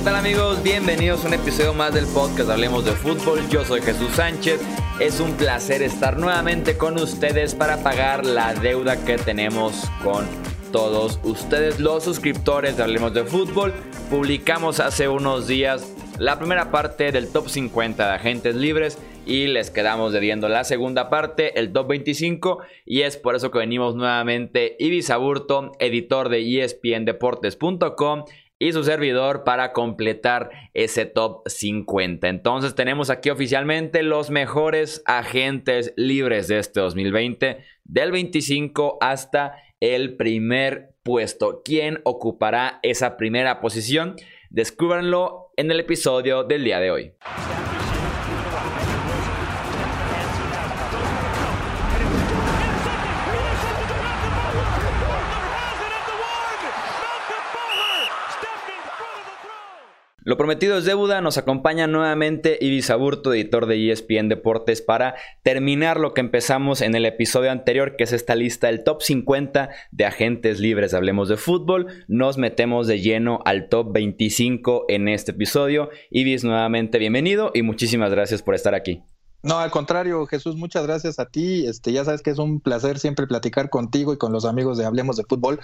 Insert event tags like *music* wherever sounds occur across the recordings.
¿Qué tal amigos? Bienvenidos a un episodio más del podcast Hablemos de Fútbol. Yo soy Jesús Sánchez. Es un placer estar nuevamente con ustedes para pagar la deuda que tenemos con todos ustedes, los suscriptores de Hablemos de Fútbol. Publicamos hace unos días la primera parte del top 50 de agentes libres y les quedamos debiendo la segunda parte, el top 25, y es por eso que venimos nuevamente Ibis Aburto, editor de espndeportes.com y su servidor para completar ese top 50. Entonces tenemos aquí oficialmente los mejores agentes libres de este 2020, del 25 hasta el primer puesto. ¿Quién ocupará esa primera posición? Descúbranlo en el episodio del día de hoy. Lo prometido es deuda, nos acompaña nuevamente Ibis Aburto, editor de ESPN Deportes, para terminar lo que empezamos en el episodio anterior, que es esta lista del top 50 de agentes libres. Hablemos de fútbol, nos metemos de lleno al top 25 en este episodio. Ibis, nuevamente bienvenido y muchísimas gracias por estar aquí. No, al contrario, Jesús, muchas gracias a ti. Este, ya sabes que es un placer siempre platicar contigo y con los amigos de Hablemos de Fútbol,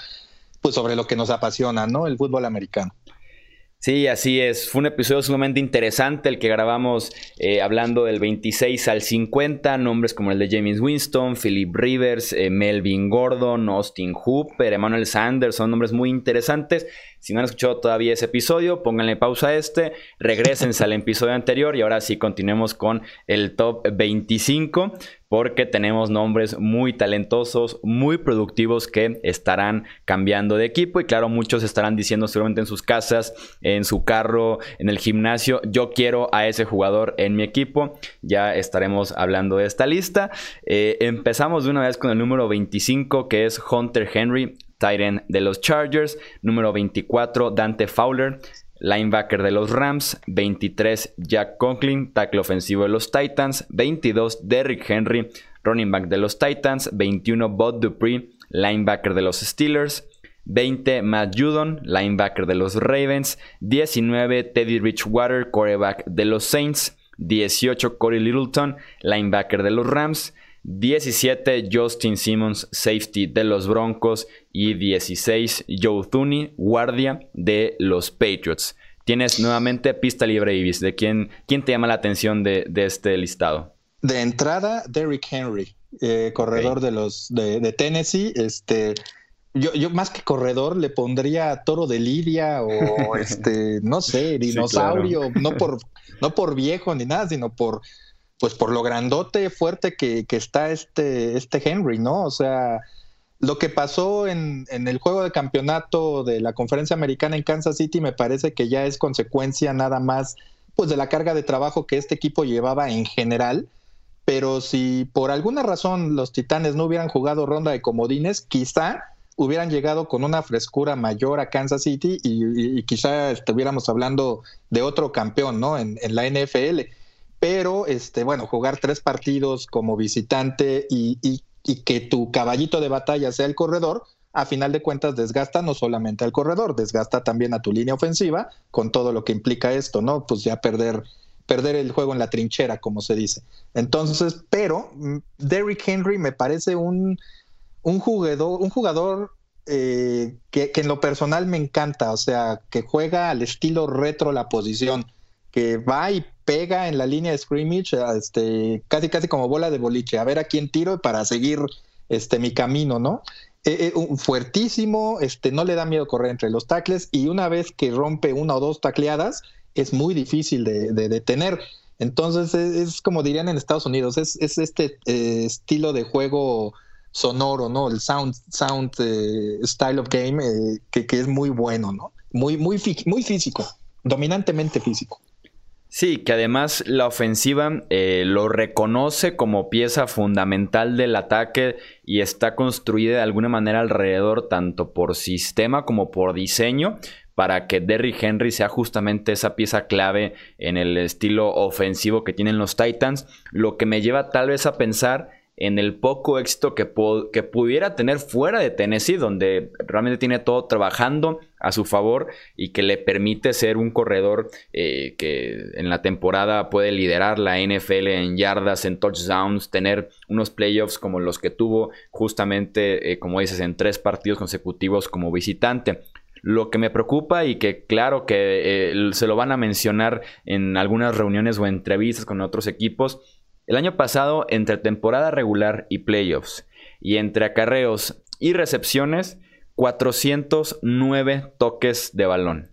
pues sobre lo que nos apasiona, ¿no? El fútbol americano. Sí, así es. Fue un episodio sumamente interesante el que grabamos eh, hablando del 26 al 50, nombres como el de James Winston, Philip Rivers, eh, Melvin Gordon, Austin Hooper, Emmanuel Sanders, son nombres muy interesantes. Si no han escuchado todavía ese episodio, pónganle pausa a este, regresense al episodio anterior y ahora sí continuemos con el top 25 porque tenemos nombres muy talentosos, muy productivos que estarán cambiando de equipo y claro, muchos estarán diciendo seguramente en sus casas, en su carro, en el gimnasio, yo quiero a ese jugador en mi equipo. Ya estaremos hablando de esta lista. Eh, empezamos de una vez con el número 25 que es Hunter Henry. Titan de los Chargers. Número 24, Dante Fowler, linebacker de los Rams. 23, Jack Conklin, tackle ofensivo de los Titans. 22, Derrick Henry, running back de los Titans. 21, Bud Dupree, linebacker de los Steelers. 20, Matt Judon, linebacker de los Ravens. 19, Teddy Richwater, quarterback de los Saints. 18, Corey Littleton, linebacker de los Rams. 17 Justin Simmons, safety de los Broncos. Y 16 Joe Thuney, guardia de los Patriots. Tienes nuevamente pista libre, Ibis. ¿De quién, quién te llama la atención de, este listado? De entrada, Derrick Henry, eh, corredor de los de, Tennessee. Este, yo, yo, más que corredor le pondría toro de Lidia o *laughs* este, no sé, dinosaurio, no por no por viejo ni nada, sino por pues por lo grandote, fuerte que, está este, este Henry, ¿no? O sea, lo que pasó en, en, el juego de campeonato de la conferencia americana en Kansas City me parece que ya es consecuencia nada más pues de la carga de trabajo que este equipo llevaba en general. Pero si por alguna razón los Titanes no hubieran jugado ronda de comodines, quizá hubieran llegado con una frescura mayor a Kansas City y, quizá estuviéramos hablando de otro campeón, ¿no? En, en la NFL pero este, bueno, jugar tres partidos como visitante y, que tu caballito de batalla sea el corredor, a final de cuentas desgasta no solamente al corredor, desgasta también a tu línea ofensiva con todo lo que implica esto, ¿no? Pues ya perder, perder el juego en la trinchera, como se dice. Entonces, pero mm, Derrick Henry me parece un, un jugador, un jugador eh, que, que, en lo personal me encanta, o sea, que juega al estilo retro la posición, que va y pega en la línea de scrimmage, este, casi casi como bola de boliche, a ver a quién tiro para seguir este, mi camino, ¿no? Eh, eh, fuertísimo, este, no le da miedo correr entre los tacles y una vez que rompe una o dos tacleadas es muy difícil de, detener. Entonces es, como dirían en Estados Unidos, es, este eh, estilo de juego sonoro, ¿no? El sound, sound style of game que, que, es muy bueno, ¿no? Muy, muy, muy físico, dominantemente físico. Sí, que además la ofensiva eh, lo reconoce como pieza fundamental del ataque y está construida de alguna manera alrededor tanto por sistema como por diseño para que Derrick Henry sea justamente esa pieza clave en el estilo ofensivo que tienen los Titans, lo que me lleva tal vez a pensar en el poco éxito que, que pudiera tener fuera de Tennessee, donde realmente tiene todo trabajando a su favor y que le permite ser un corredor eh, que en la temporada puede liderar la NFL en yardas, en touchdowns, tener unos playoffs como los que tuvo justamente, eh, como dices, en tres partidos consecutivos como visitante. Lo que me preocupa y que claro que eh, se lo van a mencionar en algunas reuniones o entrevistas con otros equipos, el año pasado entre temporada regular y playoffs y entre acarreos y recepciones, 409 toques de balón.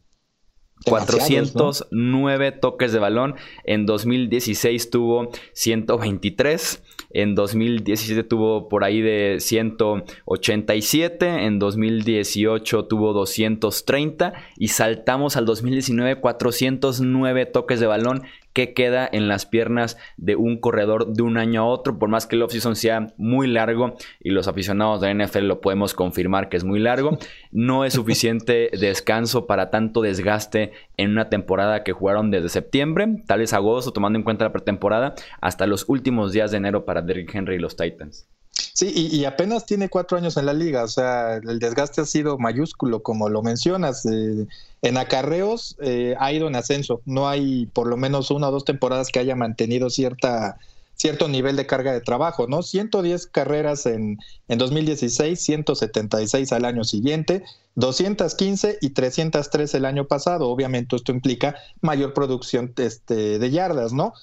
409 toques de balón. En 2016 tuvo 123. En 2017 tuvo por ahí de 187. En 2018 tuvo 230. Y saltamos al 2019 409 toques de balón qué queda en las piernas de un corredor de un año a otro, por más que el offseason sea muy largo y los aficionados de la NFL lo podemos confirmar que es muy largo, no es suficiente *laughs* descanso para tanto desgaste en una temporada que jugaron desde septiembre, tal vez agosto, tomando en cuenta la pretemporada, hasta los últimos días de enero para Derrick Henry y los Titans. Sí, y, apenas tiene cuatro años en la liga, o sea, el desgaste ha sido mayúsculo, como lo mencionas. Eh, en acarreos eh, ha ido en ascenso, no hay por lo menos una o dos temporadas que haya mantenido cierta cierto nivel de carga de trabajo, ¿no? 110 carreras en, en 2016, 176 al año siguiente, 215 y 303 el año pasado. Obviamente esto implica mayor producción este, de yardas, ¿no?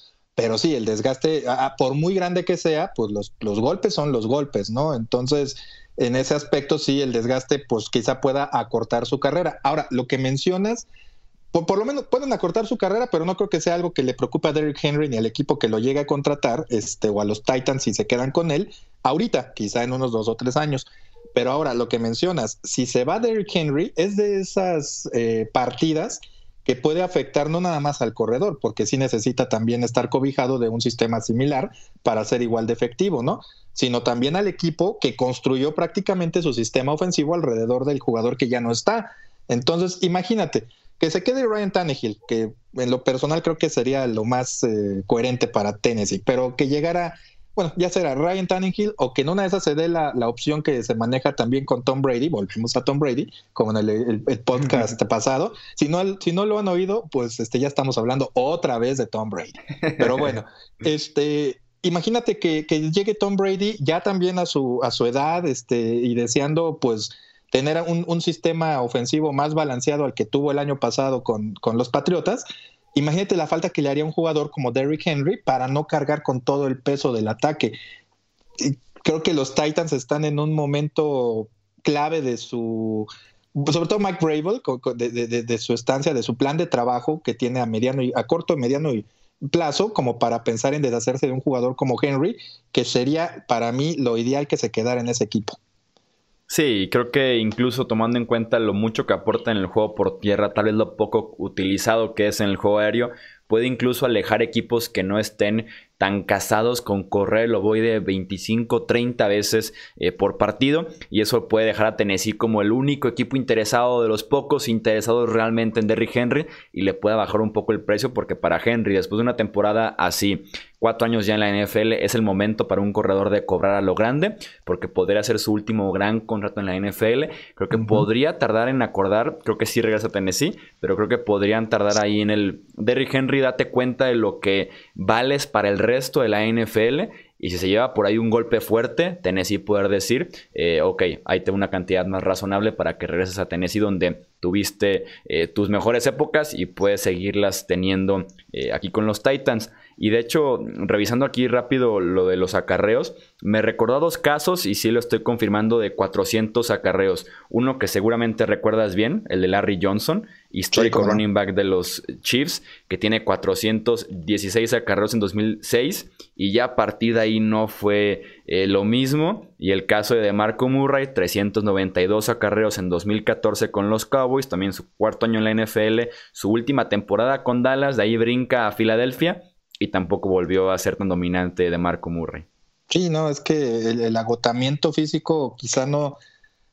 Pero sí, el desgaste, por muy grande que sea, pues los, los golpes son los golpes, ¿no? Entonces, en ese aspecto sí, el desgaste, pues quizá pueda acortar su carrera. Ahora, lo que mencionas, por, lo menos pueden acortar su carrera, pero no creo que sea algo que le preocupe a Derrick Henry ni al equipo que lo llegue a contratar, este, o a los Titans si se quedan con él, ahorita, quizá en unos dos o tres años. Pero ahora, lo que mencionas, si se va Derrick Henry, es de esas eh, partidas que puede afectar no nada más al corredor, porque sí necesita también estar cobijado de un sistema similar para ser igual de efectivo, ¿no? Sino también al equipo que construyó prácticamente su sistema ofensivo alrededor del jugador que ya no está. Entonces, imagínate que se quede Ryan Tannehill, que en lo personal creo que sería lo más eh, coherente para Tennessee, pero que llegara bueno, ya será Ryan Tannehill o que en una de esas se dé la, opción que se maneja también con Tom Brady, volvemos a Tom Brady, como en el, podcast pasado. Si no, si no lo han oído, pues este, ya estamos hablando otra vez de Tom Brady. Pero bueno, *laughs* este, imagínate que, llegue Tom Brady ya también a su, a su edad este, y deseando pues tener un, un, sistema ofensivo más balanceado al que tuvo el año pasado con, con los Patriotas Imagínate la falta que le haría un jugador como Derrick Henry para no cargar con todo el peso del ataque. creo que los Titans están en un momento clave de su, sobre todo Mike Brable, de, su estancia, de su plan de trabajo que tiene a mediano y a corto, mediano y plazo, como para pensar en deshacerse de un jugador como Henry, que sería para mí lo ideal que se quedara en ese equipo. Sí, creo que incluso tomando en cuenta lo mucho que aporta en el juego por tierra, tal vez lo poco utilizado que es en el juego aéreo, puede incluso alejar equipos que no estén tan casados con correr lo voy de 25, 30 veces eh, por partido y eso puede dejar a Tennessee como el único equipo interesado de los pocos interesados realmente en Derrick Henry y le pueda bajar un poco el precio porque para Henry después de una temporada así cuatro años ya en la NFL es el momento para un corredor de cobrar a lo grande porque podría ser su último gran contrato en la NFL creo que podría tardar en acordar creo que sí regresa a Tennessee pero creo que podrían tardar ahí en el Derrick Henry date cuenta de lo que vales para el resto de la NFL. Y si se lleva por ahí un golpe fuerte, Tennessee poder decir, eh, ok, ahí tengo una cantidad más razonable para que regreses a Tennessee donde tuviste eh, tus mejores épocas y puedes seguirlas teniendo eh, aquí con los Titans. Y de hecho, revisando aquí rápido lo de los acarreos, me recordó dos casos y sí lo estoy confirmando de 400 acarreos. Uno que seguramente recuerdas bien, el de Larry Johnson, histórico running back de los Chiefs, que tiene 416 acarreos en 2006 y ya a partir de ahí no fue eh, lo mismo. Y el caso de Marco Murray, 392 acarreos en 2014 con los Cowboys, también su cuarto año en la NFL, su última temporada con Dallas, de ahí brinca a Filadelfia y tampoco volvió a ser tan dominante de Marco Murray. Sí, no, es que el, agotamiento físico quizá no,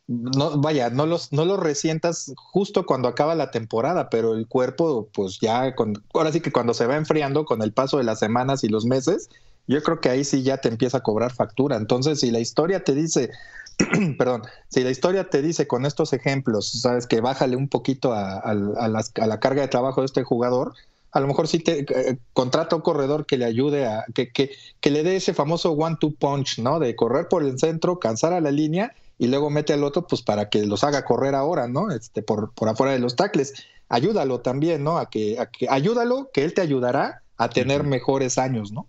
no, vaya, no los, no los resientas justo cuando acaba la temporada, pero el cuerpo, pues ya, con, ahora sí que cuando se va enfriando con el paso de las semanas y los meses, yo creo que ahí sí ya te empieza a cobrar factura. Entonces, si la historia te dice, *clears throat* perdón, si la historia te dice con estos ejemplos, sabes que bájale un poquito a, la, carga de trabajo de este jugador, a lo mejor sí te eh, contrata un corredor que le ayude a, que, que, que le dé ese famoso one-two punch, ¿no? De correr por el centro, cansar a la línea y luego mete al otro, pues para que los haga correr ahora, ¿no? Este, por, por afuera de los tacles. Ayúdalo también, ¿no? A que, a que, ayúdalo, que él te ayudará a tener mejores años, ¿no?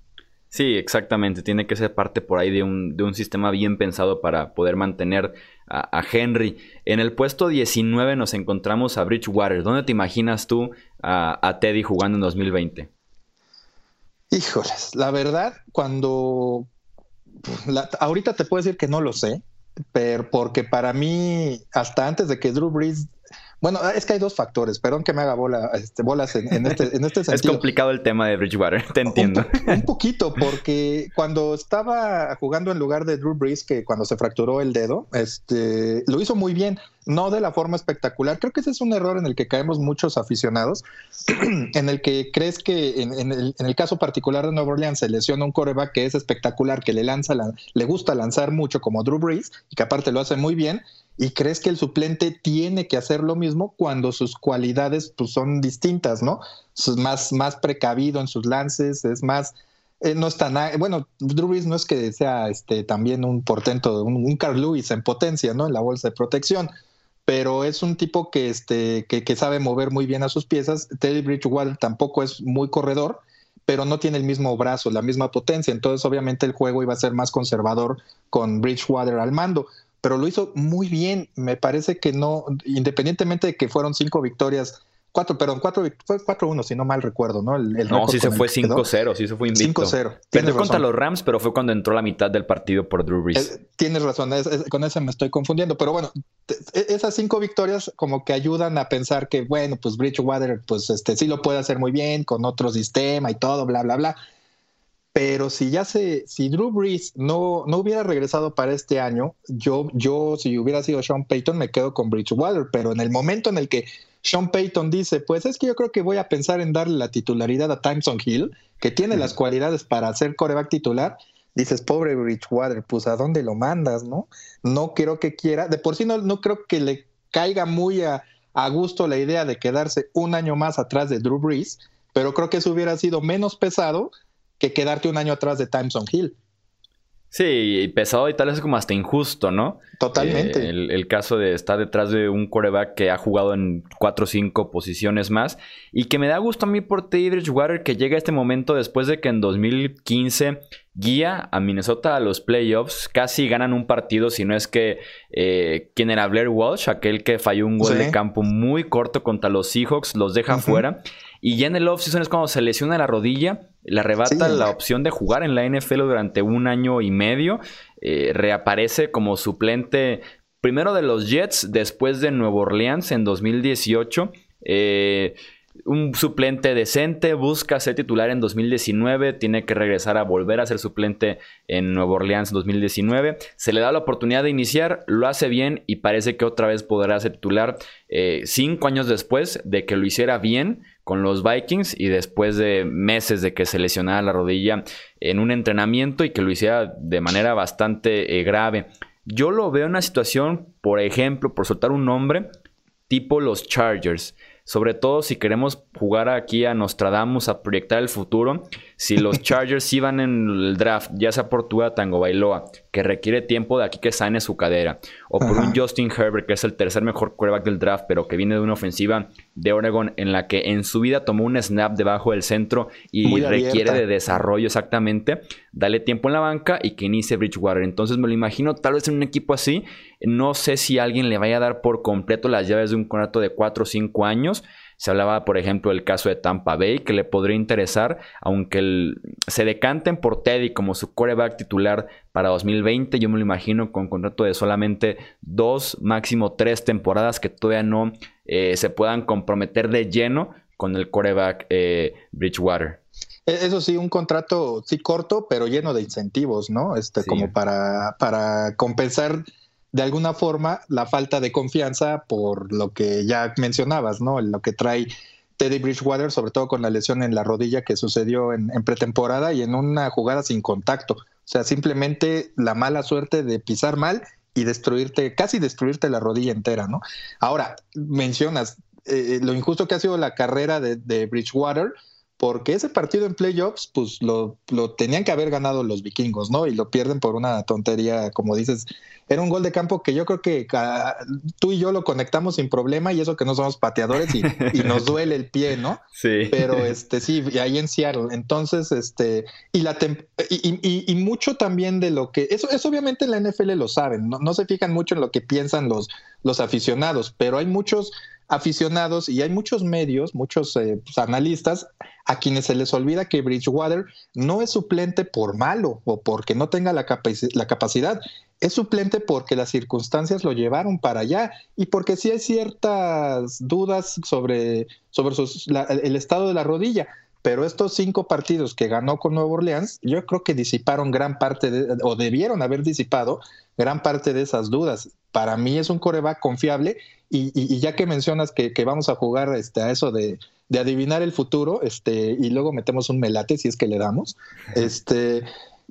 Sí, exactamente. Tiene que ser parte por ahí de un, de un sistema bien pensado para poder mantener a, Henry. En el puesto 19 nos encontramos a Bridgewater. ¿Dónde te imaginas tú a, Teddy jugando en 2020? Híjoles, la verdad, cuando... ahorita te puedo decir que no lo sé, pero porque para mí, hasta antes de que Drew Brees bueno, es que hay dos factores, perdón que me haga bola, este, bolas en, este, en este *laughs* sentido. es complicado el tema de Bridgewater, *laughs* te entiendo. Un, poquito, porque cuando estaba jugando en lugar de Drew Brees, que cuando se fracturó el dedo, este, lo hizo muy bien, no de la forma espectacular. Creo que ese es un error en el que caemos muchos aficionados, *clears throat* en el que crees que en, el, caso particular de Nueva Orleans se lesiona un coreback que es espectacular, que le lanza, le gusta lanzar mucho como Drew Brees, y que aparte lo hace muy bien, y crees que el suplente tiene que hacer lo mismo cuando sus cualidades pues, son distintas, ¿no? Es más, más precavido en sus lances, es más, eh, no está nada, bueno, Drew no es que sea este, también un portento, un, Carl Lewis en potencia, ¿no? En la bolsa de protección, pero es un tipo que, este, que sabe mover muy bien a sus piezas. Teddy Bridgewater tampoco es muy corredor, pero no tiene el mismo brazo, la misma potencia, entonces obviamente el juego iba a ser más conservador con Bridgewater al mando pero lo hizo muy bien. Me parece que no, independientemente de que fueron cinco victorias, cuatro, perdón, cuatro, fue 4-1, si no mal recuerdo, ¿no? El, no, sí se fue 5-0, sí se fue invicto. 5-0. Perdió contra los Rams, pero fue cuando entró la mitad del partido por Drew Brees. Eh, tienes razón, con eso me estoy confundiendo, pero bueno, e, esas cinco victorias como que ayudan a pensar que, bueno, pues Bridgewater, pues este sí lo puede hacer muy bien con otro sistema y todo, bla, bla, bla pero si ya se, si Drew Brees no, no hubiera regresado para este año, yo, yo, si hubiera sido Sean Payton, me quedo con Bridgewater. Pero en el momento en el que Sean Payton dice, pues es que yo creo que voy a pensar en darle la titularidad a Timeson Hill, que tiene las cualidades para ser coreback titular, dices, pobre Bridgewater, pues a dónde lo mandas, ¿no? No creo que quiera, de por sí no, no creo que le caiga muy a, a gusto la idea de quedarse un año más atrás de Drew Brees, pero creo que eso hubiera sido menos pesado que quedarte un año atrás de Timeson Hill. Sí, pesado y tal vez como hasta injusto, ¿no? Totalmente. Eh, el, caso de estar detrás de un coreback que ha jugado en cuatro o cinco posiciones más y que me da gusto a mí por Teddy Bridgewater que llega a este momento después de que en 2015 guía a Minnesota a los playoffs, casi ganan un partido, si no es que eh, quien era Blair Walsh, aquel que falló un gol de campo muy corto contra los Seahawks, los deja fuera. Y ya en el offseason es cuando se lesiona la rodilla, le arrebata la opción de jugar en la NFL durante un año y medio. Eh, reaparece como suplente primero de los Jets, después de Nuevo Orleans en 2018. Eh, un suplente decente, busca ser titular en 2019, tiene que regresar a volver a ser suplente en Nuevo Orleans en 2019. Se le da la oportunidad de iniciar, lo hace bien y parece que otra vez podrá ser titular eh, cinco años después de que lo hiciera bien con los Vikings y después de meses de que se lesionara la rodilla en un entrenamiento y que lo hiciera de manera bastante eh, grave. Yo lo veo en una situación, por ejemplo, por soltar un nombre, tipo los Chargers. Sobre todo si queremos jugar aquí a Nostradamus, a proyectar el futuro. Si los *laughs* Chargers iban en el draft, ya sea por Tua Tango Bailoa, que requiere tiempo de aquí que sane su cadera, o por un Justin Herbert, que es el tercer mejor quarterback del draft, pero que viene de una ofensiva de Oregon en la que en su vida tomó un snap debajo del centro y requiere de desarrollo exactamente, dale tiempo en la banca y que inicie Bridgewater. Entonces me lo imagino tal vez en un equipo así. No sé si alguien le vaya a dar por completo las llaves de un contrato de 4 o 5 años. Se hablaba, por ejemplo, del caso de Tampa Bay, que le podría interesar, aunque se decanten por Teddy como su coreback titular para 2020. Yo me lo imagino con contrato de solamente dos, máximo tres temporadas que todavía no eh, se puedan comprometer de lleno con el coreback eh, Bridgewater. E, eso sí, un contrato sí corto, pero lleno de incentivos, ¿no? Este, como para, para compensar de alguna forma la falta de confianza por lo que ya mencionabas, ¿no? Lo que trae Teddy Bridgewater, sobre todo con la lesión en la rodilla que sucedió en, pretemporada y en una jugada sin contacto. O sea, simplemente la mala suerte de pisar mal y destruirte, casi destruirte la rodilla entera, ¿no? Ahora, mencionas eh, lo injusto que ha sido la carrera de Bridgewater, porque ese partido en playoffs, pues lo, lo, tenían que haber ganado los vikingos, ¿no? Y lo pierden por una tontería, como dices. Era un gol de campo que yo creo que tú y yo lo conectamos sin problema y eso que no somos pateadores y, nos duele el pie, ¿no? *laughs* Sí. Pero este sí, ahí en Seattle. Entonces, este, y la y, y, mucho también de lo que, eso, eso obviamente en la NFL lo saben, no, no se fijan mucho en lo que piensan los, los aficionados, pero hay muchos aficionados y hay muchos medios, muchos eh, pues, analistas a quienes se les olvida que Bridgewater no es suplente por malo o porque no tenga la, la capacidad, es suplente porque las circunstancias lo llevaron para allá y porque sí hay ciertas dudas sobre, sobre el estado de la rodilla. Pero estos cinco partidos que ganó con Nuevo Orleans, yo creo que disiparon gran parte de, o debieron haber disipado gran parte de esas dudas. Para mí es un coreback confiable y, ya que mencionas que, vamos a jugar este, a eso de, adivinar el futuro, este, y luego metemos un melate si es que le damos, este,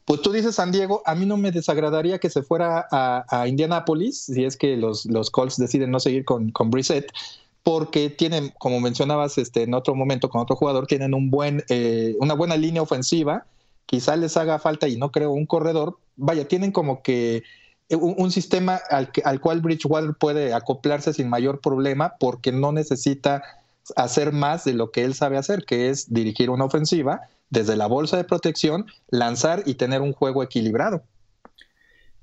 pues tú dices San Diego, a mí no me desagradaría que se fuera a, a Indianapolis si es que los, los Colts deciden no seguir con, con Brissett porque tienen, como mencionabas este, en otro momento con otro jugador, tienen un buen, eh, una buena línea ofensiva, quizá les haga falta, y no creo, un corredor, vaya, tienen como que un, sistema al, al cual Bridgewater puede acoplarse sin mayor problema porque no necesita hacer más de lo que él sabe hacer, que es dirigir una ofensiva desde la bolsa de protección, lanzar y tener un juego equilibrado.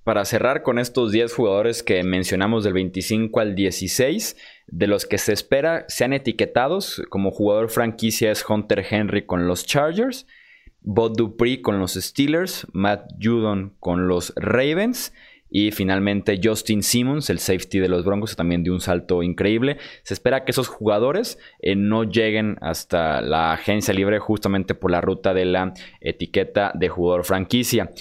Para cerrar con estos 10 jugadores que mencionamos del 25 al 16, de los que se espera sean etiquetados como jugador franquicia es Hunter Henry con los Chargers, Bob Dupree con los Steelers, Matt Judon con los Ravens y finalmente Justin Simmons, el safety de los Broncos, también de un salto increíble. Se espera que esos jugadores eh, no lleguen hasta la agencia libre justamente por la ruta de la etiqueta de jugador franquicia.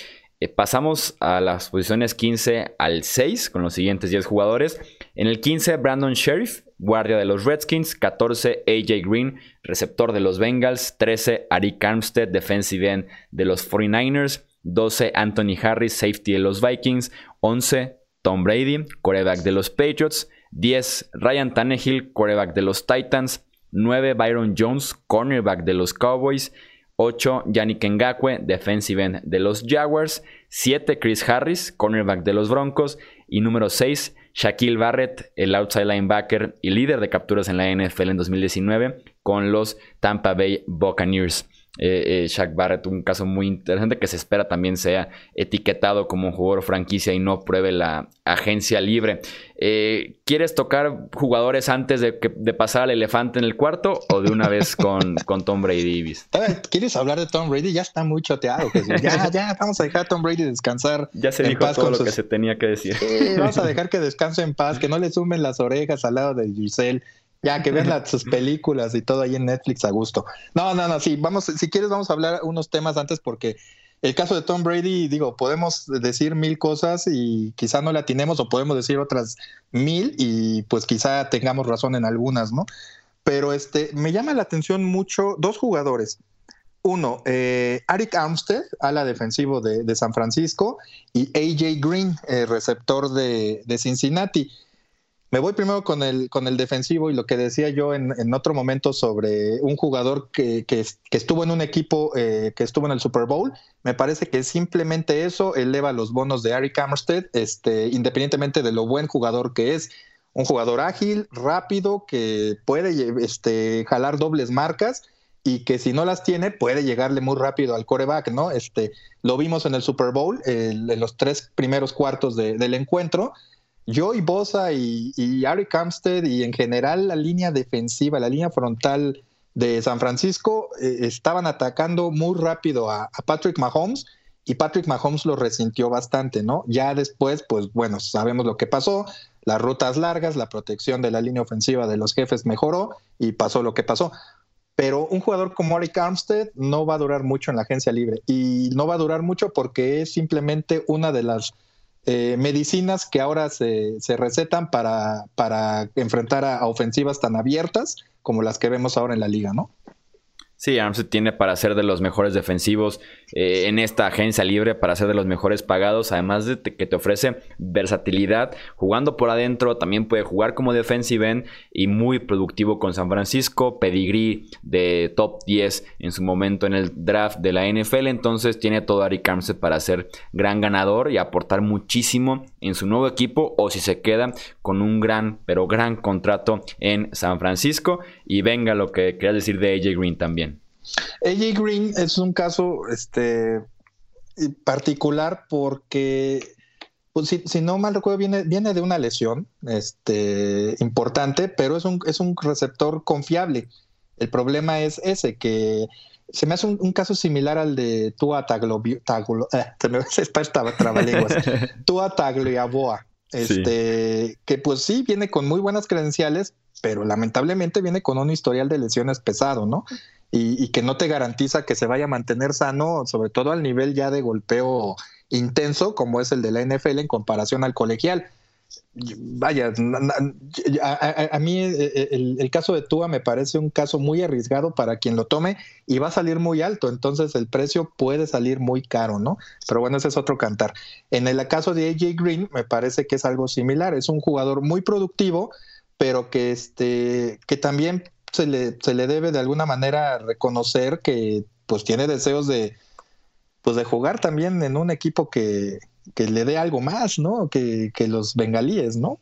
Eh, pasamos a las posiciones 15 al 6 con los siguientes 10 jugadores. En el 15, Brandon Sheriff, guardia de los Redskins. 14, AJ Green, receptor de los Bengals. 13, Arik Armstead, defensive end de los 49ers. 12, Anthony Harris, safety de los Vikings. 11, Tom Brady, quarterback de los Patriots. 10, Ryan Tannehill, quarterback de los Titans. 9, Byron Jones, cornerback de los Cowboys. 8, Yannick Ngakwe, defensive end de los Jaguars. 7, Chris Harris, cornerback de los Broncos. Y número 6, Shaquille Barrett, el outside linebacker y líder de capturas en la NFL en 2019 con los Tampa Bay Buccaneers eh, eh, Shaq Barrett, un caso muy interesante que se espera también sea etiquetado como un jugador franquicia y no pruebe la agencia libre. Eh, ¿Quieres tocar jugadores antes de, pasar al elefante en el cuarto o de una vez con, *laughs* con Tom Brady? ¿Quieres hablar de Tom Brady? Ya está muy choteado. Ya, *laughs* ya, vamos a dejar a Tom Brady descansar. Ya se dijo todo lo que se tenía que decir. vamos a dejar que descanse en paz, que no le sumen las orejas al lado de Giselle ya, que vean las, sus películas y todo ahí en Netflix a gusto. No, no, no, sí, vamos, si quieres vamos a hablar unos temas antes porque el caso de Tom Brady, digo, podemos decir mil cosas y quizá no la tenemos o podemos decir otras mil y pues quizá tengamos razón en algunas, ¿no? Pero este, me llama la atención mucho dos jugadores. Uno, eh, Arik Armstead, ala defensivo de, San Francisco, y AJ Green, eh, receptor de, de Cincinnati. Me voy primero con el, con el defensivo y lo que decía yo en, otro momento sobre un jugador que, estuvo en un equipo eh, que estuvo en el Super Bowl. Me parece que simplemente eso eleva los bonos de Eric Armstead, este, independientemente de lo buen jugador que es. Un jugador ágil, rápido, que puede este, jalar dobles marcas y que si no las tiene puede llegarle muy rápido al coreback, ¿no? Este, lo vimos en el Super Bowl, en los tres primeros cuartos del encuentro Joey Bosa y, y Ari Kamstead y en general la línea defensiva, la línea frontal de San Francisco eh, estaban atacando muy rápido a, Patrick Mahomes y Patrick Mahomes lo resintió bastante, ¿no? Ya después, pues bueno, sabemos lo que pasó, las rutas largas, la protección de la línea ofensiva de los jefes mejoró y pasó lo que pasó. Pero un jugador como Ari Armstead no va a durar mucho en la agencia libre y no va a durar mucho porque es simplemente una de las eh, medicinas que ahora se, recetan para, para enfrentar a, ofensivas tan abiertas como las que vemos ahora en la liga, ¿no? Sí, Armstead tiene para ser de los mejores defensivos eh, en esta agencia libre, para ser de los mejores pagados, además de que te ofrece versatilidad, jugando por adentro, también puede jugar como defensive end y muy productivo con San Francisco, pedigree de top 10 en su momento en el draft de la NFL, entonces tiene todo Arik Armstead para ser gran ganador y aportar muchísimo en su nuevo equipo o si se queda con un gran, pero gran contrato en San Francisco y venga lo que querías decir de AJ Green también. AJ Green es un caso este, particular porque, pues, si, no mal recuerdo, viene, viene de una lesión este, importante, pero es un, es un receptor confiable. El problema es ese, que se me hace un, caso similar al de Tua Tagliaboa, este, que pues sí viene con muy buenas credenciales, pero lamentablemente viene con un historial de lesiones pesado, ¿no? Y, que no te garantiza que se vaya a mantener sano, sobre todo al nivel ya de golpeo intenso como es el de la NFL en comparación al colegial. Vaya, a, mí eh, eh, el, caso de Tua me parece un caso muy arriesgado para quien lo tome y va a salir muy alto, entonces el precio puede salir muy caro, ¿no? Pero bueno, ese es otro cantar. En el caso de AJ Green me parece que es algo similar, es un jugador muy productivo, pero que este que también se le, se le debe de alguna manera reconocer que pues tiene deseos de pues de jugar también en un equipo que, que le dé algo más, ¿no? Que, que los bengalíes, ¿no?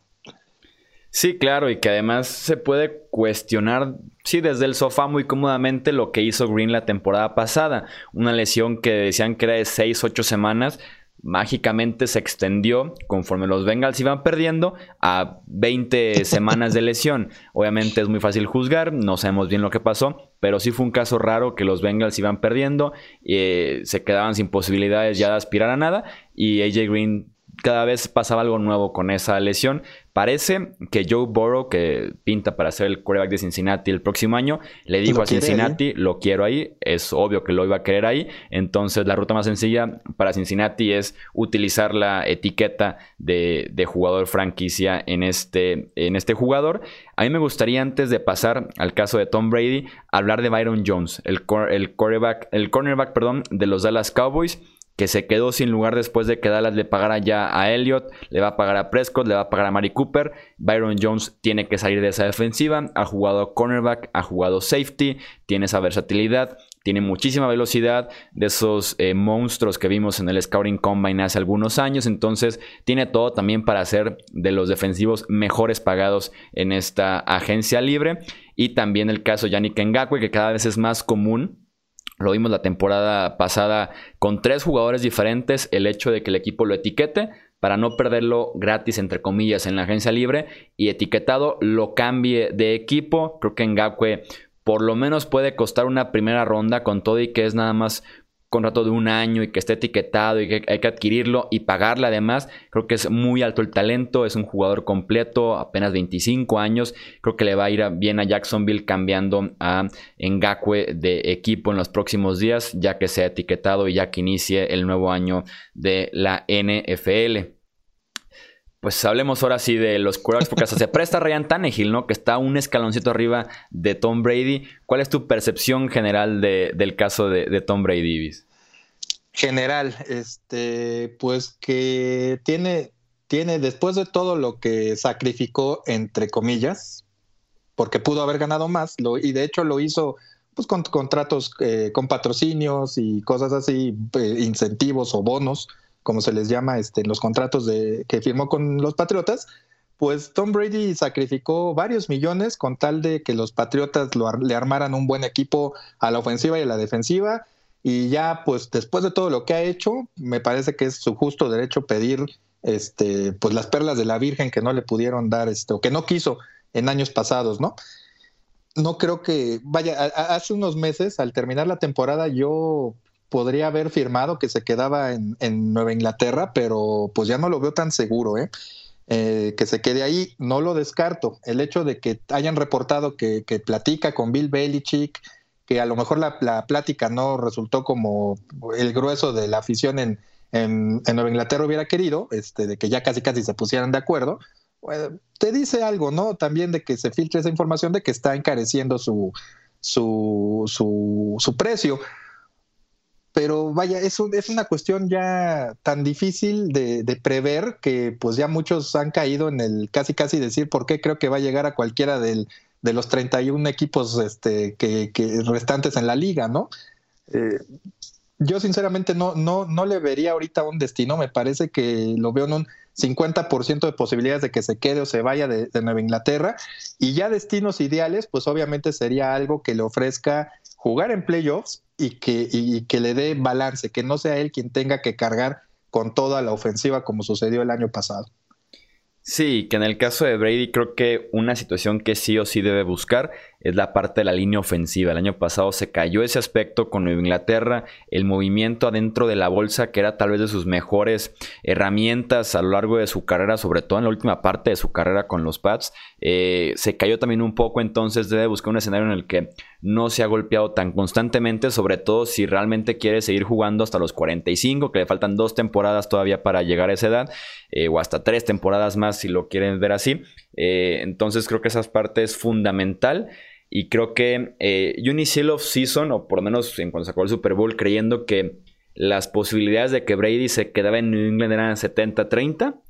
Sí, claro, y que además se puede cuestionar, sí, desde el sofá muy cómodamente lo que hizo Green la temporada pasada. Una lesión que decían que era de 6, 8 semanas, mágicamente se extendió conforme los Bengals iban perdiendo a 20 *laughs* semanas de lesión. Obviamente es muy fácil juzgar, no sabemos bien lo que pasó, pero sí fue un caso raro que los Bengals iban perdiendo, eh, se quedaban sin posibilidades ya de aspirar a nada y AJ Green cada vez pasaba algo nuevo con esa lesión. Parece que Joe Burrow, que pinta para ser el quarterback de Cincinnati el próximo año, le dijo a Cincinnati, lo quiero ahí, es obvio que lo iba a querer ahí, entonces la ruta más sencilla para Cincinnati es utilizar la etiqueta de, jugador franquicia en este, en este jugador. A mí me gustaría antes de pasar al caso de Tom Brady, hablar de Byron Jones, el, el, el cornerback perdón, de los Dallas Cowboys que se quedó sin lugar después de que Dallas le pagara ya a Elliott, le va a pagar a Prescott, le va a pagar a Mari Cooper. Byron Jones tiene que salir de esa defensiva. Ha jugado cornerback, ha jugado safety, tiene esa versatilidad, tiene muchísima velocidad de esos eh, monstruos que vimos en el Scouting Combine hace algunos años. Entonces, tiene todo también para ser de los defensivos mejores pagados en esta agencia libre. Y también el caso Yannick Ngakwe, que cada vez es más común lo vimos la temporada pasada con tres jugadores diferentes, el hecho de que el equipo lo etiquete para no perderlo gratis, entre comillas, en la agencia libre y etiquetado lo cambie de equipo. Creo que Ngakwe por lo menos puede costar una primera ronda con todo y que es nada más contrato de un año y que esté etiquetado y que hay que adquirirlo y pagarle además. Creo que es muy alto el talento, es un jugador completo, apenas 25 años. Creo que le va a ir bien a Jacksonville cambiando a Ngakwe de equipo en los próximos días, ya que sea etiquetado y ya que inicie el nuevo año de la NFL. Pues hablemos ahora sí de los quarterbacks, porque hasta se presta Ryan Tannehill, ¿no? Que está un escaloncito arriba de Tom Brady. ¿Cuál es tu percepción general del caso de, Tom Brady, General, este, pues que tiene, tiene, después de todo lo que sacrificó, entre comillas, porque pudo haber ganado más, lo, y de hecho lo hizo pues con contratos eh, con patrocinios y cosas así, eh, incentivos o bonos como se les llama este, en los contratos que firmó con los Patriotas, pues Tom Brady sacrificó varios millones con tal de que los Patriotas le armaran un buen equipo a la ofensiva y a la defensiva. Y ya, pues después de todo lo que ha hecho, me parece que es su justo derecho pedir este, pues las perlas de la Virgen que no le pudieron dar, este, o que no quiso en años pasados, ¿no? No creo que, vaya, hace unos meses, al terminar la temporada, yo podría haber firmado que se quedaba en, Nueva Inglaterra, pero pues ya no lo veo tan seguro, ¿eh? ¿eh? que se quede ahí, no lo descarto. El hecho de que hayan reportado que, platica con Bill Belichick, que a lo mejor la, plática no resultó como el grueso de la afición en, en, Nueva Inglaterra hubiera querido, este, de que ya casi casi se pusieran de acuerdo, te dice algo, ¿no? También de que se filtre esa información de que está encareciendo su, su, su precio. Pero vaya, es una cuestión ya tan difícil de, prever que pues ya muchos han caído en el casi casi decir por qué creo que va a llegar a cualquiera de los 31 equipos este, que restantes en la liga, ¿no? Eh, yo sinceramente no, no, no le vería ahorita un destino, me parece que lo veo en un 50% de posibilidades de que se quede o se vaya de, Nueva Inglaterra. Y ya destinos ideales, pues obviamente sería algo que le ofrezca jugar en playoffs y que, y que le dé balance, que no sea él quien tenga que cargar con toda la ofensiva como sucedió el año pasado. Sí, que en el caso de Brady creo que una situación que sí o sí debe buscar es la parte de la línea ofensiva. El año pasado se cayó ese aspecto con Nueva Inglaterra, el movimiento adentro de la bolsa que era tal vez de sus mejores herramientas a lo largo de su carrera, sobre todo en la última parte de su carrera con los Pats, eh, se cayó también un poco, entonces debe buscar un escenario en el que no se ha golpeado tan constantemente, sobre todo si realmente quiere seguir jugando hasta los 45, que le faltan dos temporadas todavía para llegar a esa edad, eh, o hasta tres temporadas más si lo quieren ver así. Eh, entonces creo que esa parte es fundamental. Y creo que eh, Season, o por lo menos en cuando sacó el Super Bowl, creyendo que las posibilidades de que Brady se quedaba en New England eran 70-30.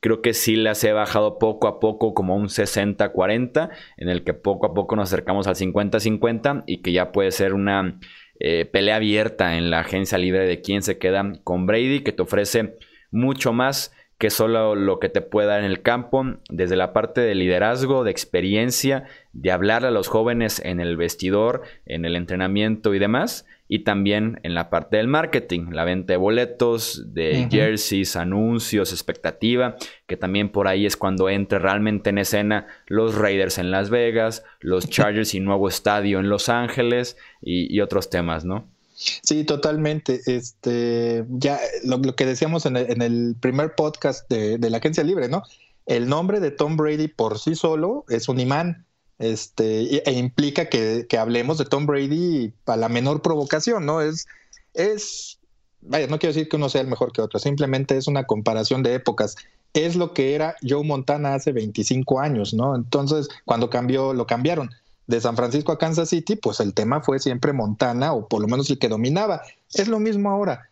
Creo que sí las he bajado poco a poco como un 60-40, en el que poco a poco nos acercamos al 50-50 y que ya puede ser una eh, pelea abierta en la agencia libre de quién se queda con Brady, que te ofrece mucho más que solo lo que te puede dar en el campo, desde la parte de liderazgo, de experiencia, de hablar a los jóvenes en el vestidor, en el entrenamiento y demás, y también en la parte del marketing, la venta de boletos, de jerseys, anuncios, expectativa, que también por ahí es cuando entre realmente en escena los Raiders en Las Vegas, los *laughs* Chargers y nuevo estadio en Los Ángeles y otros temas, ¿no? Sí, totalmente. Este, ya lo, que decíamos en el, primer podcast de, la agencia libre, ¿no? El nombre de Tom Brady por sí solo es un imán. Este, e implica que, hablemos de Tom Brady a la menor provocación, ¿no? Es, es, vaya, no quiero decir que uno sea el mejor que otro, simplemente es una comparación de épocas. Es lo que era Joe Montana hace 25 años, ¿no? Entonces, cuando cambió, lo cambiaron de San Francisco a Kansas City, pues el tema fue siempre Montana o por lo menos el que dominaba. Es lo mismo ahora,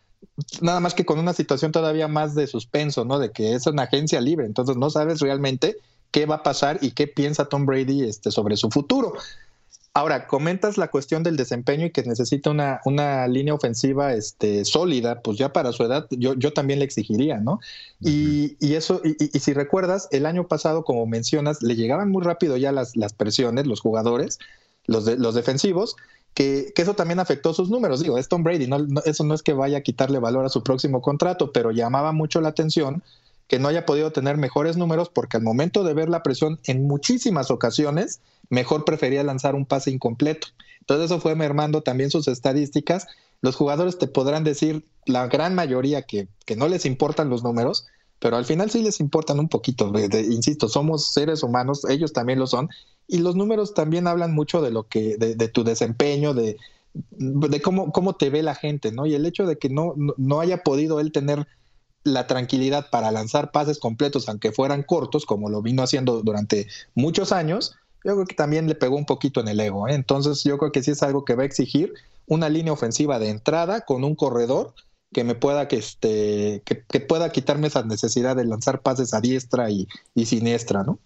nada más que con una situación todavía más de suspenso, ¿no? De que es una agencia libre, entonces no sabes realmente qué va a pasar y qué piensa Tom Brady este, sobre su futuro. Ahora, comentas la cuestión del desempeño y que necesita una, una línea ofensiva este, sólida, pues ya para su edad yo, yo también le exigiría, ¿no? y, eso, y, si recuerdas, el año pasado, como mencionas, le llegaban muy rápido ya las, las presiones, los jugadores, los, de, los defensivos, que, que, eso también afectó sus números. Digo, es Tom Brady, no, eso no es que vaya a quitarle valor a su próximo contrato, pero llamaba mucho la atención que no haya podido tener mejores números porque al momento de ver la presión en muchísimas ocasiones, mejor prefería lanzar un pase incompleto. Entonces eso fue mermando también sus estadísticas. Los jugadores te podrán decir, la gran mayoría, que, no les importan los números, pero al final sí les importan un poquito. insisto, somos seres humanos, ellos también lo son, y los números también hablan mucho de lo que, de, tu desempeño, de, de cómo, cómo te ve la gente, ¿no? Y el hecho de que no, no haya podido él tener la tranquilidad para lanzar pases completos, aunque fueran cortos, como lo vino haciendo durante muchos años, yo creo que también le pegó un poquito en el ego. ¿eh? Entonces yo creo que sí es algo que va a exigir una línea ofensiva de entrada con un corredor que me pueda que este que, pueda quitarme esa necesidad de lanzar pases a diestra y, y siniestra, ¿no?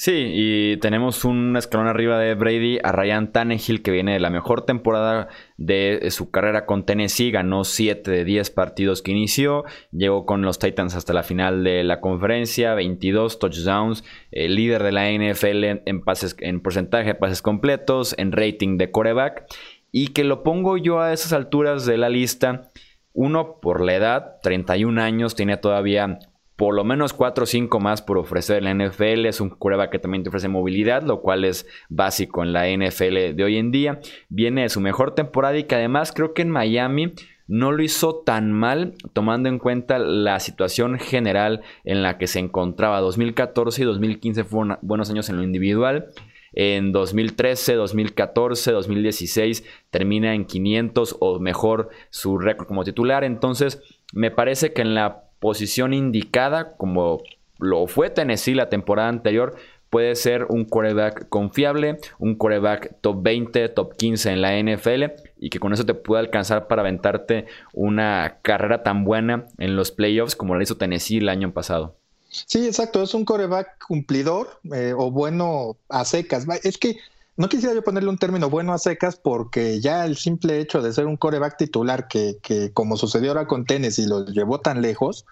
Sí, y tenemos un escalón arriba de Brady a Ryan Tannehill, que viene de la mejor temporada de su carrera con Tennessee. Ganó 7 de 10 partidos que inició. Llegó con los Titans hasta la final de la conferencia. 22 touchdowns. El líder de la NFL en, pases, en porcentaje de pases completos. En rating de coreback. Y que lo pongo yo a esas alturas de la lista. Uno, por la edad, 31 años, tiene todavía por lo menos 4 o 5 más por ofrecer la NFL. Es un curva que también te ofrece movilidad, lo cual es básico en la NFL de hoy en día. Viene de su mejor temporada y que además creo que en Miami no lo hizo tan mal tomando en cuenta la situación general en la que se encontraba. 2014 y 2015 fueron buenos años en lo individual. En 2013, 2014, 2016 termina en 500 o mejor su récord como titular. Entonces me parece que en la posición indicada como lo fue Tennessee la temporada anterior, puede ser un quarterback confiable, un quarterback top 20, top 15 en la NFL y que con eso te pueda alcanzar para aventarte una carrera tan buena en los playoffs como la hizo Tennessee el año pasado. Sí, exacto, es un coreback cumplidor eh, o bueno a secas. Es que no quisiera yo ponerle un término bueno a secas porque ya el simple hecho de ser un coreback titular que, que como sucedió ahora con Tennessee lo llevó tan lejos,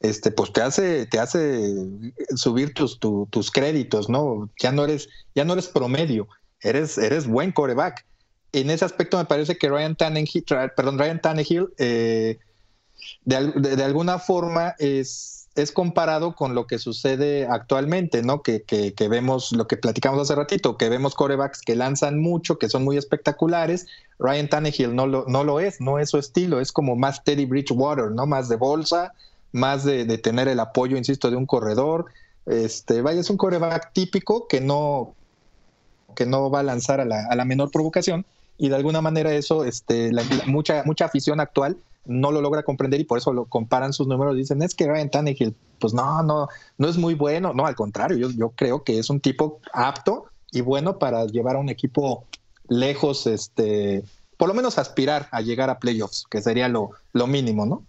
este, pues te hace, te hace subir tus, tus créditos, ¿no? Ya no eres, ya no eres promedio, eres, eres buen coreback. En ese aspecto me parece que Ryan Tannehill, perdón, Ryan Tannehill, eh, de, alguna forma es, es comparado con lo que sucede actualmente, ¿no? Que, que, vemos lo que platicamos hace ratito, que vemos corebacks que lanzan mucho, que son muy espectaculares. Ryan Tannehill no lo, no lo es, no es su estilo, es como más Teddy Bridgewater, ¿no? Más de bolsa, más de, tener el apoyo, insisto, de un corredor. Este, vaya, es un coreback típico que no, que no va a lanzar a la, a la menor provocación y de alguna manera eso, este, mucha, mucha afición actual no lo logra comprender y por eso lo comparan sus números. Dicen, es que Ryan Tannehill, pues no, no, no es muy bueno. No, al contrario, yo, yo creo que es un tipo apto y bueno para llevar a un equipo lejos, este, por lo menos aspirar a llegar a playoffs, que sería lo, lo mínimo, ¿no?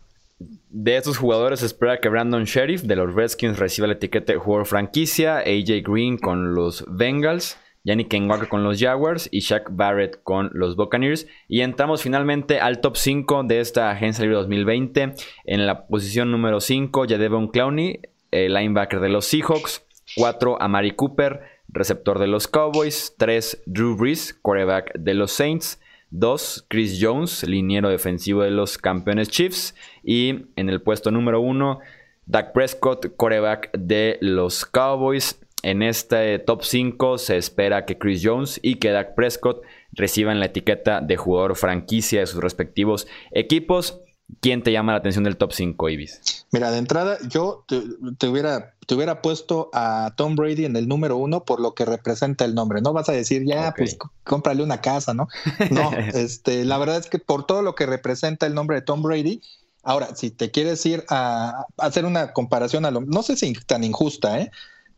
De estos jugadores espera que Brandon Sheriff de los Redskins reciba la etiqueta de jugador franquicia, AJ Green con los Bengals, Yannick Ngwaka con los Jaguars y Shaq Barrett con los Buccaneers. Y entramos finalmente al top 5 de esta agencia libre 2020. En la posición número 5, Jadevon Clowney, el linebacker de los Seahawks. 4, Amari Cooper, receptor de los Cowboys. 3, Drew Brees, quarterback de los Saints. 2, Chris Jones, liniero defensivo de los campeones Chiefs. Y en el puesto número 1, Dak Prescott, coreback de los Cowboys. En este top 5 se espera que Chris Jones y que Dak Prescott reciban la etiqueta de jugador franquicia de sus respectivos equipos. ¿Quién te llama la atención del top 5, Ibis? Mira, de entrada, yo te, hubiera, te hubiera puesto a Tom Brady en el número uno por lo que representa el nombre. No vas a decir, ya, pues cómprale una casa, ¿no? *laughs* No, este, la verdad es que por todo lo que representa el nombre de Tom Brady, ahora, si te quieres ir a, hacer una comparación a lo, no sé si tan injusta, ¿eh?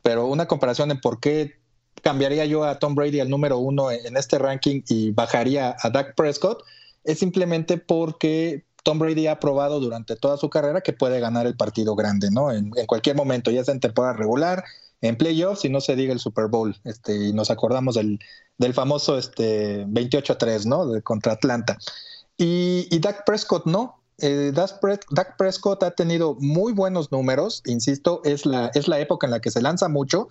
Pero una comparación en por qué cambiaría yo a Tom Brady al número uno en este ranking y bajaría a Dak Prescott, es simplemente porque Tom Brady ha probado durante toda su carrera que puede ganar el partido grande, ¿no? En, cualquier momento, ya sea en temporada regular, en playoffs y no se diga el Super Bowl. Este, y nos acordamos del, del famoso este, 28-3, ¿no? De, contra Atlanta. Y, y Dak Prescott no. Eh, Dak, Prescott ha tenido muy buenos números, insisto, es la, es la época en la que se lanza mucho.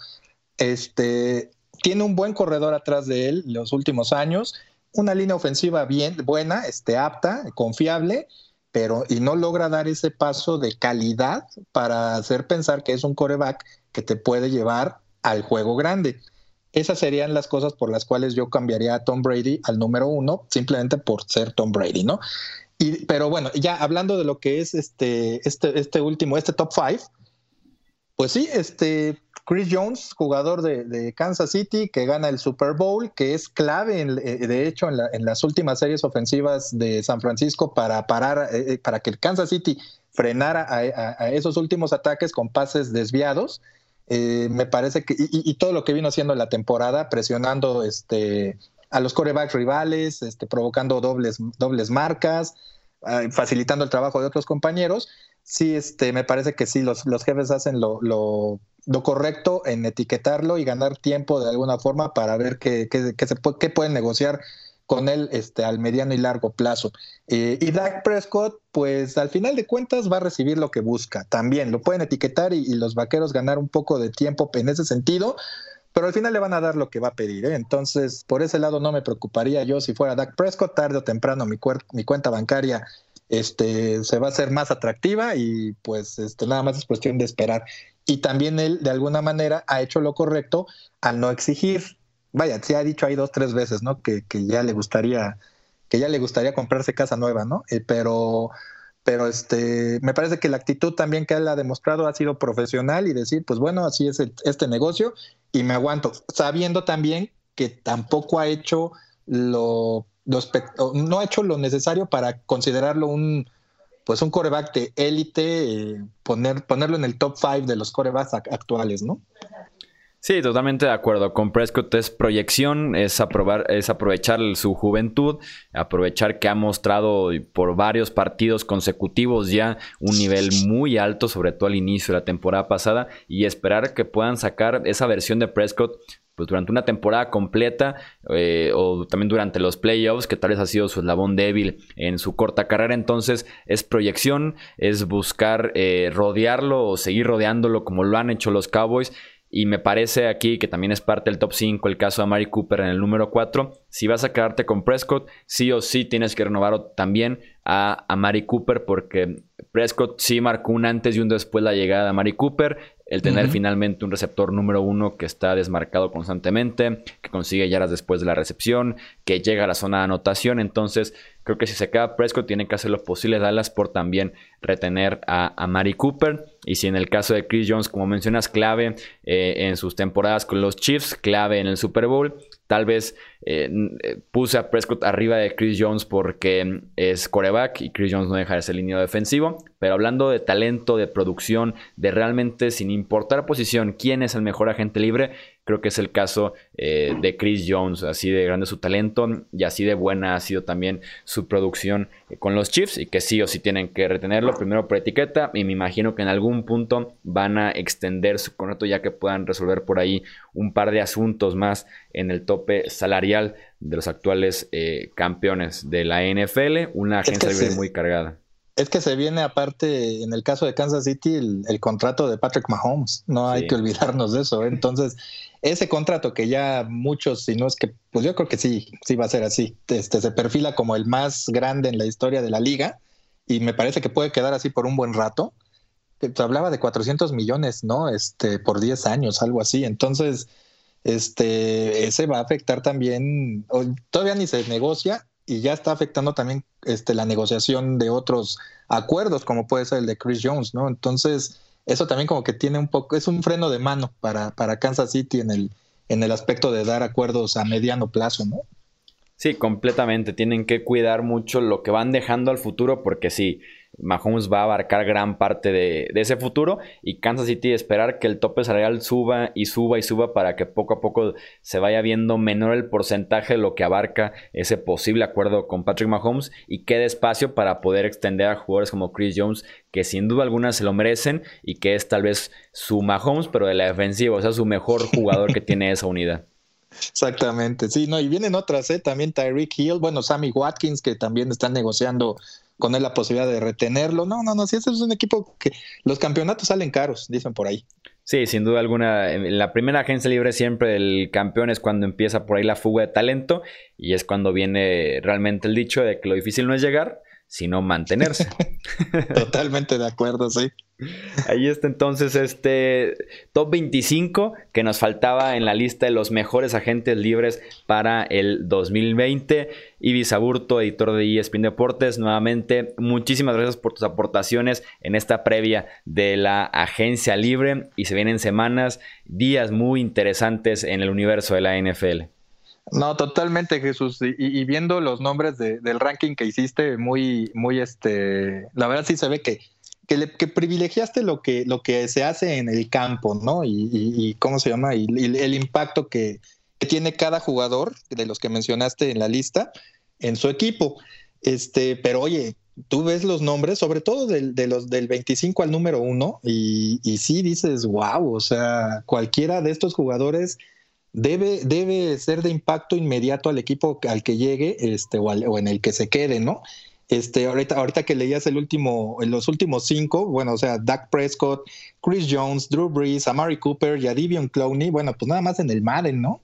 Este, tiene un buen corredor atrás de él los últimos años una línea ofensiva bien, buena, este, apta, confiable, pero y no logra dar ese paso de calidad para hacer pensar que es un coreback que te puede llevar al juego grande. Esas serían las cosas por las cuales yo cambiaría a Tom Brady al número uno, simplemente por ser Tom Brady, ¿no? Y, pero bueno, ya hablando de lo que es este, este, este último, este top five, pues sí, este, Chris Jones, jugador de, Kansas City, que gana el Super Bowl, que es clave, eh, de hecho, en, las últimas series ofensivas de San Francisco para parar, eh, eh, para que el Kansas City frenara a, esos últimos ataques con pases desviados. me parece que, y, todo lo que vino haciendo en la temporada, presionando este, a los corebacks rivales, este, provocando dobles, dobles marcas, facilitando el trabajo de otros compañeros. Sí, este, me parece que sí, los, los jefes hacen lo, lo correcto en etiquetarlo y ganar tiempo de alguna forma para ver qué, se puede, pueden negociar con él este, al mediano y largo plazo. Eh, y Dak Prescott, pues al final de cuentas va a recibir lo que busca. También lo pueden etiquetar y, los vaqueros ganar un poco de tiempo en ese sentido, pero al final le van a dar lo que va a pedir. ¿eh? Entonces, por ese lado no me preocuparía yo si fuera Dak Prescott, tarde o temprano mi, mi cuenta bancaria este, se va a hacer más atractiva y pues este, nada más es cuestión de esperar y también él de alguna manera ha hecho lo correcto al no exigir. Vaya, se ha dicho ahí dos, tres veces, ¿no? Que, que ya le gustaría, que ya le gustaría comprarse casa nueva, ¿no? Eh, pero, pero este, me parece que la actitud también que él ha demostrado ha sido profesional y decir, pues bueno, así es este negocio y me aguanto, sabiendo también que tampoco ha hecho lo, no ha hecho lo necesario para considerarlo un, pues un coreback de élite, eh, poner, ponerlo en el top 5 de los corebacks actuales, ¿no? Sí, totalmente de acuerdo. Con Prescott es proyección, es, aprobar, es aprovechar su juventud, aprovechar que ha mostrado por varios partidos consecutivos ya un nivel muy alto, sobre todo al inicio de la temporada pasada, y esperar que puedan sacar esa versión de Prescott pues durante una temporada completa eh, o también durante los playoffs, que tal vez ha sido su eslabón débil en su corta carrera. Entonces es proyección, es buscar eh, rodearlo o seguir rodeándolo como lo han hecho los Cowboys y me parece aquí que también es parte del top 5 el caso de Mari Cooper en el número 4. Si vas a quedarte con Prescott, sí o sí tienes que renovar también a, a Mari Cooper porque Prescott sí marcó un antes y un después la llegada de Mari Cooper el tener finalmente un receptor número uno que está desmarcado constantemente, que consigue yardas después de la recepción, que llega a la zona de anotación. Entonces, creo que si se queda Prescott, tiene que hacer lo posible Dallas por también retener a, a Mari Cooper. Y si en el caso de Chris Jones, como mencionas, clave eh, en sus temporadas con los Chiefs, clave en el Super Bowl, Tal vez eh, puse a Prescott arriba de Chris Jones porque es coreback y Chris Jones no deja de ser línea defensivo. Pero hablando de talento, de producción, de realmente sin importar posición, quién es el mejor agente libre, Creo que es el caso eh, de Chris Jones, así de grande su talento y así de buena ha sido también su producción eh, con los Chiefs y que sí o sí tienen que retenerlo primero por etiqueta y me imagino que en algún punto van a extender su contrato ya que puedan resolver por ahí un par de asuntos más en el tope salarial de los actuales eh, campeones de la NFL, una agencia libre muy cargada. Es que se viene aparte, en el caso de Kansas City, el, contrato de Patrick Mahomes. No hay que olvidarnos de eso. Entonces, ese contrato que ya muchos, si no es que, pues yo creo que sí, sí va a ser así. Este se perfila como el más grande en la historia de la liga y me parece que puede quedar así por un buen rato. Se hablaba de 400 millones, ¿no? Este, por 10 años, algo así. Entonces, este, ese va a afectar también, todavía ni se negocia y ya está afectando también este, la negociación de otros acuerdos, como puede ser el de Chris Jones, ¿no? Entonces, eso también como que tiene un poco, es un freno de mano para, para Kansas City en el, en el aspecto de dar acuerdos a mediano plazo, ¿no? Sí, completamente. Tienen que cuidar mucho lo que van dejando al futuro porque sí, Mahomes va a abarcar gran parte de, ese futuro y Kansas City esperar que el tope salarial suba y suba y suba para que poco a poco se vaya viendo menor el porcentaje de lo que abarca ese posible acuerdo con Patrick Mahomes y quede espacio para poder extender a jugadores como Chris Jones que sin duda alguna se lo merecen y que es tal vez su Mahomes pero de la defensiva, o sea, su mejor jugador que tiene esa unidad. *laughs* Exactamente, sí, no, y vienen otras, ¿eh? también Tyreek Hill, bueno, Sammy Watkins, que también están negociando con él la posibilidad de retenerlo. No, no, no, si ese es un equipo que los campeonatos salen caros, dicen por ahí. Sí, sin duda alguna. En la primera agencia libre siempre el campeón es cuando empieza por ahí la fuga de talento y es cuando viene realmente el dicho de que lo difícil no es llegar, sino mantenerse. *laughs* Totalmente de acuerdo, sí. Ahí está entonces este top 25 que nos faltaba en la lista de los mejores agentes libres para el 2020. Ibis Aburto, editor de ESPN Deportes, nuevamente muchísimas gracias por tus aportaciones en esta previa de la agencia libre y se vienen semanas, días muy interesantes en el universo de la NFL. No, totalmente, Jesús. Y, viendo los nombres del ranking que hiciste, muy, muy, este, la verdad sí se ve que, que, privilegiaste lo que, lo que se hace en el campo, ¿no? Y, cómo se llama, y, el impacto que, tiene cada jugador de los que mencionaste en la lista en su equipo. Este, pero oye, tú ves los nombres, sobre todo del, de los del 25 al número 1, y, y sí dices, wow, o sea, cualquiera de estos jugadores debe, debe ser de impacto inmediato al equipo al que llegue este, o, en el que se quede, ¿no? Este, ahorita, ahorita que leías el último, los últimos cinco, bueno, o sea, Dak Prescott, Chris Jones, Drew Brees, Amari Cooper y Adivion Clowney, bueno, pues nada más en el Madden, ¿no?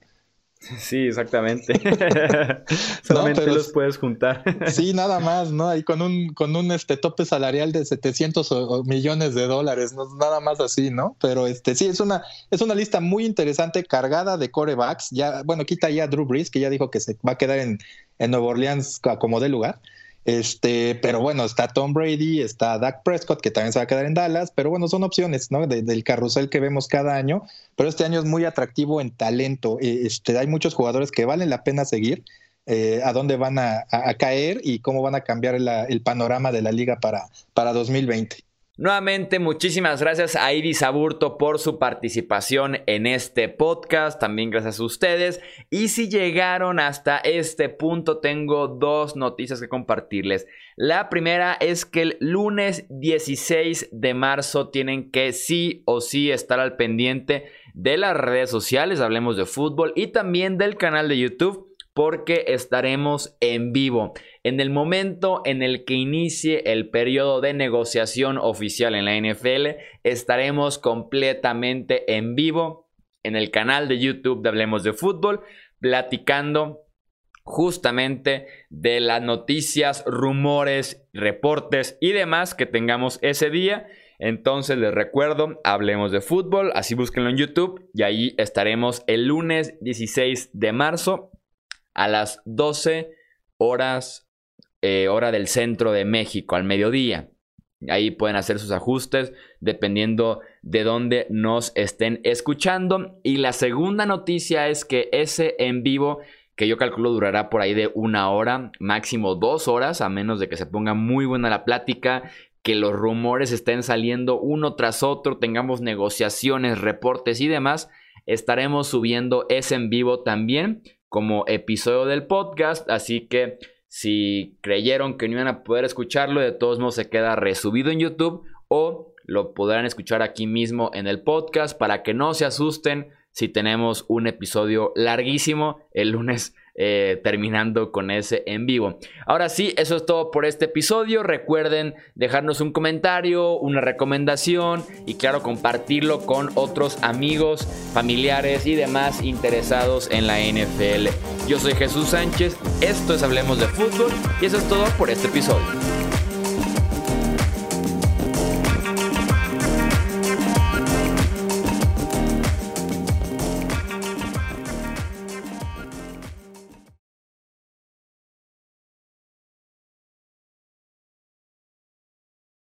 Sí, exactamente. *laughs* Solamente los puedes juntar. *laughs* sí, nada más, ¿no? Ahí con un, con un este tope salarial de 700 millones de dólares, ¿no? nada más así, ¿no? Pero este sí, es una, es una lista muy interesante, cargada de corebacks. Ya, bueno, quita ya Drew Brees, que ya dijo que se va a quedar en, en Nueva Orleans como de lugar. Este, pero bueno, está Tom Brady, está Dak Prescott, que también se va a quedar en Dallas, pero bueno, son opciones, ¿no? del carrusel que vemos cada año, pero este año es muy atractivo en talento. Eh, este, hay muchos jugadores que valen la pena seguir, eh, a dónde van a, caer y cómo van a cambiar el panorama de la liga para, para 2020. Nuevamente, muchísimas gracias a Iris Aburto por su participación en este podcast. También gracias a ustedes. Y si llegaron hasta este punto, tengo dos noticias que compartirles. La primera es que el lunes 16 de marzo tienen que sí o sí estar al pendiente de las redes sociales, hablemos de fútbol y también del canal de YouTube porque estaremos en vivo. En el momento en el que inicie el periodo de negociación oficial en la NFL, estaremos completamente en vivo en el canal de YouTube de Hablemos de Fútbol, platicando justamente de las noticias, rumores, reportes y demás que tengamos ese día. Entonces les recuerdo, hablemos de fútbol, así búsquenlo en YouTube y ahí estaremos el lunes 16 de marzo a las 12 horas, eh, hora del centro de México, al mediodía. Ahí pueden hacer sus ajustes dependiendo de dónde nos estén escuchando. Y la segunda noticia es que ese en vivo, que yo calculo durará por ahí de una hora, máximo dos horas, a menos de que se ponga muy buena la plática, que los rumores estén saliendo uno tras otro, tengamos negociaciones, reportes y demás, estaremos subiendo ese en vivo también como episodio del podcast, así que si creyeron que no iban a poder escucharlo, de todos modos se queda resubido en YouTube o lo podrán escuchar aquí mismo en el podcast para que no se asusten si tenemos un episodio larguísimo el lunes eh, terminando con ese en vivo. Ahora sí, eso es todo por este episodio. Recuerden dejarnos un comentario, una recomendación y claro, compartirlo con otros amigos, familiares y demás interesados en la NFL. Yo soy Jesús Sánchez, esto es Hablemos de Fútbol y eso es todo por este episodio.